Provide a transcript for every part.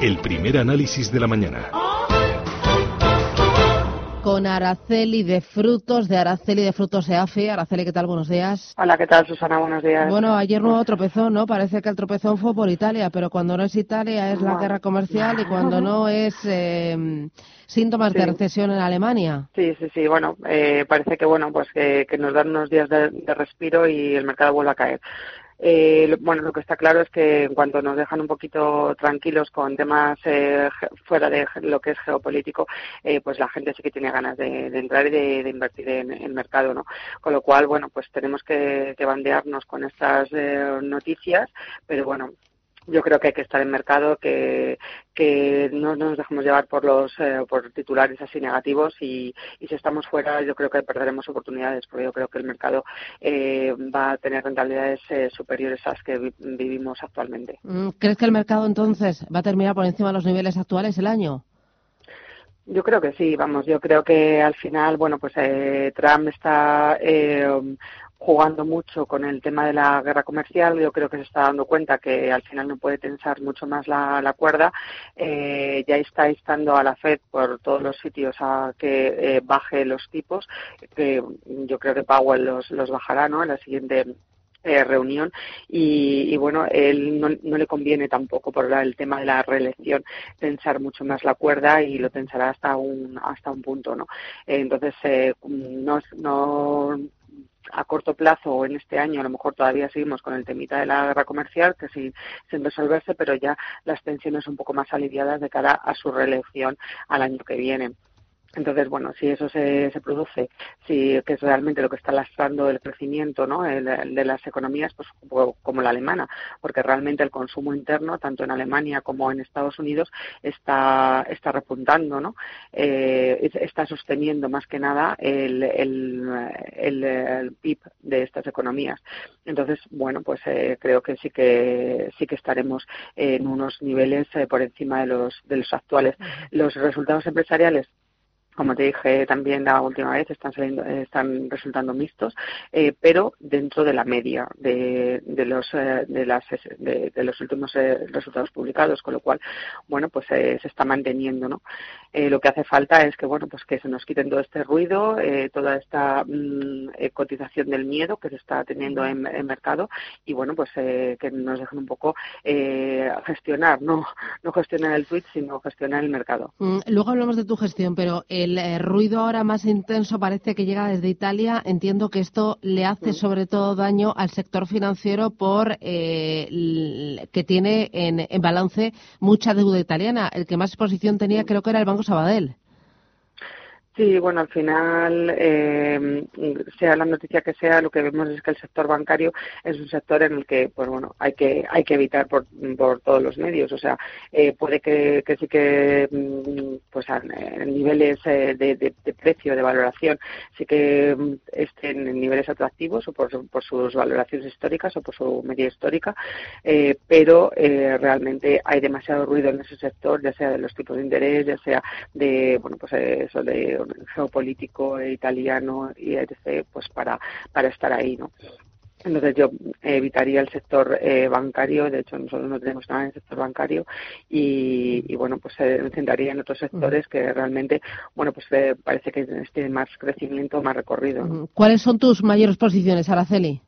el primer análisis de la mañana. Con Araceli de Frutos, de Araceli de Frutos EAFE. Araceli, ¿qué tal? Buenos días. Hola, ¿qué tal, Susana? Buenos días. Bueno, ayer nuevo tropezón, ¿no? Parece que el tropezón fue por Italia, pero cuando no es Italia es la guerra comercial y cuando no es eh, síntomas de recesión en Alemania. Sí, sí, sí. Bueno, eh, parece que, bueno, pues que, nos dan unos días de respiro y el mercado vuelve a caer. Eh, bueno, lo que está claro es que en cuanto nos dejan un poquito tranquilos con temas eh, fuera de lo que es geopolítico, eh, pues la gente sí que tiene ganas de, entrar y de, invertir en el mercado, ¿no? Con lo cual, bueno, pues tenemos que, que bandearnos con estas eh, noticias, pero bueno, yo creo que hay que estar en mercado, que, que no nos dejemos llevar por los eh, por titulares así negativos y, si estamos fuera yo creo que perderemos oportunidades porque yo creo que el mercado eh, va a tener rentabilidades eh, superiores a las que vivimos actualmente. Mm, ¿Crees que el mercado entonces va a terminar por encima de los niveles actuales el año? Yo creo que sí, vamos, yo creo que al final, bueno, pues Trump está jugando mucho con el tema de la guerra comercial. Yo creo que se está dando cuenta que al final no puede tensar mucho más la, cuerda. Eh, ya está instando a la Fed por todos los sitios a que eh, baje los tipos, que yo creo que Powell los, los bajará ¿no? en la siguiente eh, reunión y, bueno, él no, no, le conviene tampoco por el tema de la reelección tensar mucho más la cuerda y lo tensará hasta un hasta un punto, ¿no? entonces eh, no, no a corto plazo o en este año a lo mejor todavía seguimos con el temita de la guerra comercial que sí sin resolverse pero ya las tensiones un poco más aliviadas de cara a su reelección al año que viene. Entonces, bueno, si eso se, se produce, si que es realmente lo que está lastrando el crecimiento ¿no? de las economías, pues como la alemana, porque realmente el consumo interno, tanto en Alemania como en Estados Unidos, está, está repuntando, ¿no? Eh, está sosteniendo más que nada el, el, PIB de estas economías. Entonces, bueno, pues eh, creo que sí que sí que estaremos en unos niveles eh, por encima de los de los actuales. Los resultados empresariales como te dije también la última vez, están saliendo, están resultando mixtos, eh, pero dentro de la media de, de los eh, de, las, de, los últimos eh, resultados publicados, con lo cual, bueno, pues se está manteniendo, ¿no? lo que hace falta es que, bueno, pues que se nos quiten todo este ruido, toda esta mm, cotización del miedo que se está teniendo en, el mercado y, bueno, pues que nos dejen un poco gestionar, no no gestionar el tweet, sino gestionar el mercado. Mm, luego hablamos de tu gestión, pero el eh, ruido ahora más intenso parece que llega desde Italia. Entiendo que esto le hace sobre todo daño al sector financiero por eh, que tiene en, en balance mucha deuda italiana. El que más exposición tenía creo que era el Banco Sabadell. Sí, bueno, al final, eh, sea la noticia que sea, lo que vemos es que el sector bancario es un sector en el que, pues bueno, hay que hay que evitar por, por todos los medios. O sea, eh, puede que, sí que, mm, pues en niveles eh, de, de, precio, de valoración, sí que mm, estén en niveles atractivos o por, por sus valoraciones históricas o por su media histórica, eh, pero eh, realmente hay demasiado ruido en ese sector, ya sea de los tipos de interés, ya sea de, bueno, pues eso de geopolítico italiano y etc., pues para, para estar ahí, ¿no? Entonces yo evitaría el sector eh, bancario, de hecho nosotros no tenemos nada en el sector bancario y, bueno, pues se centraría en otros sectores que realmente, bueno, pues eh, parece que tienen más crecimiento, más recorrido. ¿Cuáles son tus mayores posiciones, Araceli?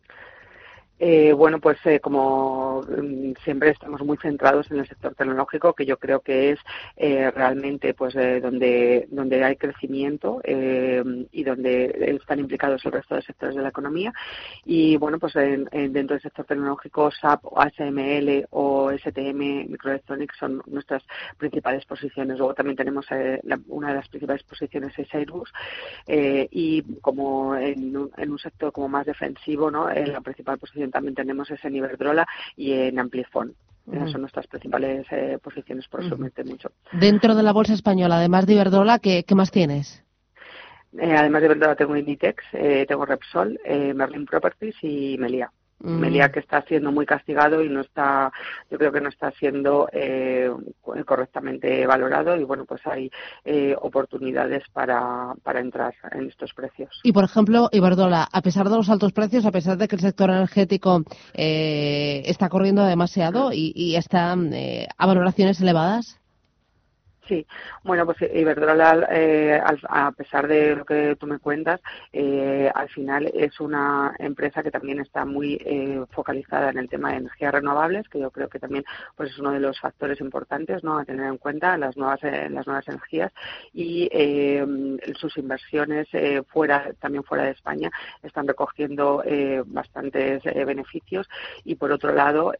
Eh, bueno, pues eh, como mm, siempre estamos muy centrados en el sector tecnológico, que yo creo que es eh, realmente pues donde donde hay crecimiento y donde están implicados el resto de sectores de la economía. Y bueno, pues dentro del sector tecnológico, SAP, ASML o STM Microelectronics son nuestras principales posiciones. Luego también tenemos una de las principales posiciones es Airbus y como en un, en un sector como más defensivo, ¿no? la principal posición también tenemos ese en Iberdrola y en Amplifon. Esas son nuestras principales eh, posiciones, por eso mucho. Dentro de la bolsa española, además de Iberdrola, ¿qué, qué más tienes? Eh, además de Iberdrola tengo Inditex, eh, tengo Repsol, Merlin Properties y Melia. Melia mm. que está siendo muy castigado y no está, yo creo que no está siendo eh, correctamente valorado y bueno, pues hay eh, oportunidades para, para entrar en estos precios. Y por ejemplo, Iberdrola, a pesar de los altos precios, a pesar de que el sector energético eh, está corriendo demasiado y, y está a valoraciones elevadas. Sí, bueno, pues Iberdrola, eh, a pesar de lo que tú me cuentas, eh, al final es una empresa que también está muy eh, focalizada en el tema de energías renovables, que yo creo que también pues es uno de los factores importantes ¿no? a tener en cuenta las nuevas las nuevas energías y sus inversiones fuera también fuera de España están recogiendo bastantes beneficios y por otro lado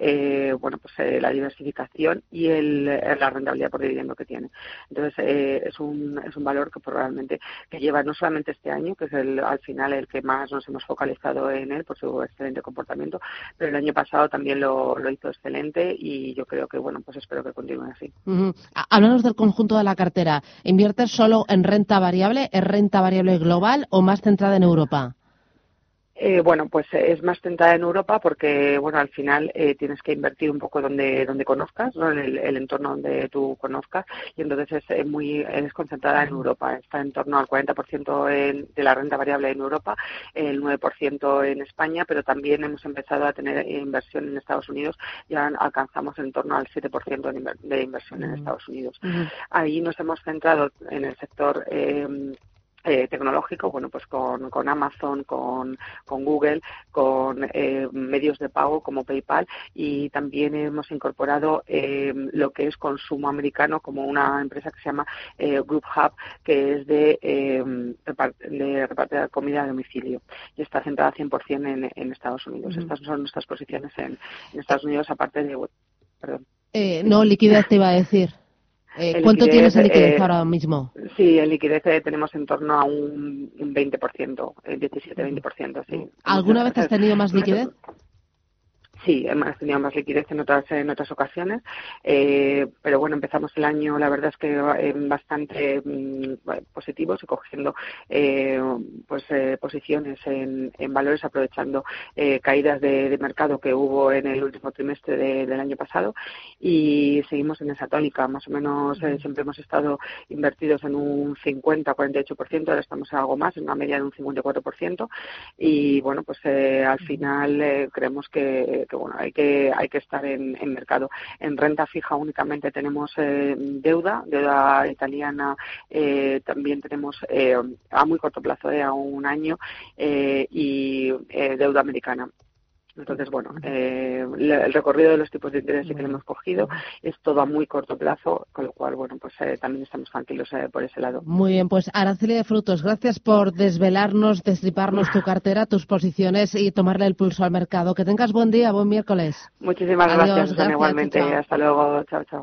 bueno pues la diversificación y el, la rentabilidad por dividendo que tiene. Entonces, eh, es, un, es un valor que probablemente que lleva no solamente este año, que es el, al final el que más nos hemos focalizado en él por su excelente comportamiento, pero el año pasado también lo, lo hizo excelente y yo creo que, bueno, pues espero que continúe así. Uh del conjunto de la cartera. ¿Inviertes solo en renta variable? ¿Es renta variable global o más centrada en Europa? Eh, bueno, pues es más tentada en Europa porque, bueno, al final eh, tienes que invertir un poco donde donde conozcas, ¿no? en el, entorno donde tú conozcas y entonces es eh, muy es concentrada en Europa. Está en torno al 40% en, de la renta variable en Europa, el 9% en España, pero también hemos empezado a tener inversión en Estados Unidos. Ya alcanzamos en torno al 7% de inversión en Estados Unidos. Ahí nos hemos centrado en el sector eh, tecnológico, bueno, pues con, con Amazon, con, con, Google, con eh, medios de pago como PayPal y también hemos incorporado eh, lo que es consumo americano como una empresa que se llama Group Hub, que es de, de repartir comida a domicilio y está centrada 100% en, en Estados Unidos. Estas son nuestras posiciones en, en Estados Unidos, aparte de. Perdón. no, liquidez te iba a decir. Eh, ¿Cuánto tienes en liquidez eh, ahora mismo? Sí, en liquidez eh, tenemos en torno a un, un 20%, el 17-20%, sí. ¿Alguna vez has tenido más liquidez? Sí, hemos tenido más liquidez en otras en otras ocasiones, eh, pero bueno, empezamos el año, la verdad es que eh, bastante mm, positivos y cogiendo eh, pues eh, posiciones en, en, valores, aprovechando eh, caídas de, de, mercado que hubo en el último trimestre de, del año pasado. Y seguimos en esa tónica, más o menos siempre hemos estado invertidos en un 50-48%, ahora estamos en algo más, en una media de un 54% y bueno, pues al final creemos que que bueno hay que hay que estar en, mercado. En renta fija únicamente tenemos eh, deuda deuda italiana eh, también tenemos eh, a muy corto plazo a un año y deuda americana entonces, bueno, eh, el recorrido de los tipos de interés que le hemos cogido es todo a muy corto plazo, con lo cual, bueno, pues eh, también estamos tranquilos eh, por ese lado. Muy bien, pues Araceli de Frutos, gracias por desvelarnos, destriparnos tu cartera, tus posiciones y tomarle el pulso al mercado. Que tengas buen día, buen miércoles. Muchísimas gracias, igualmente. Hasta luego. Chao, chao.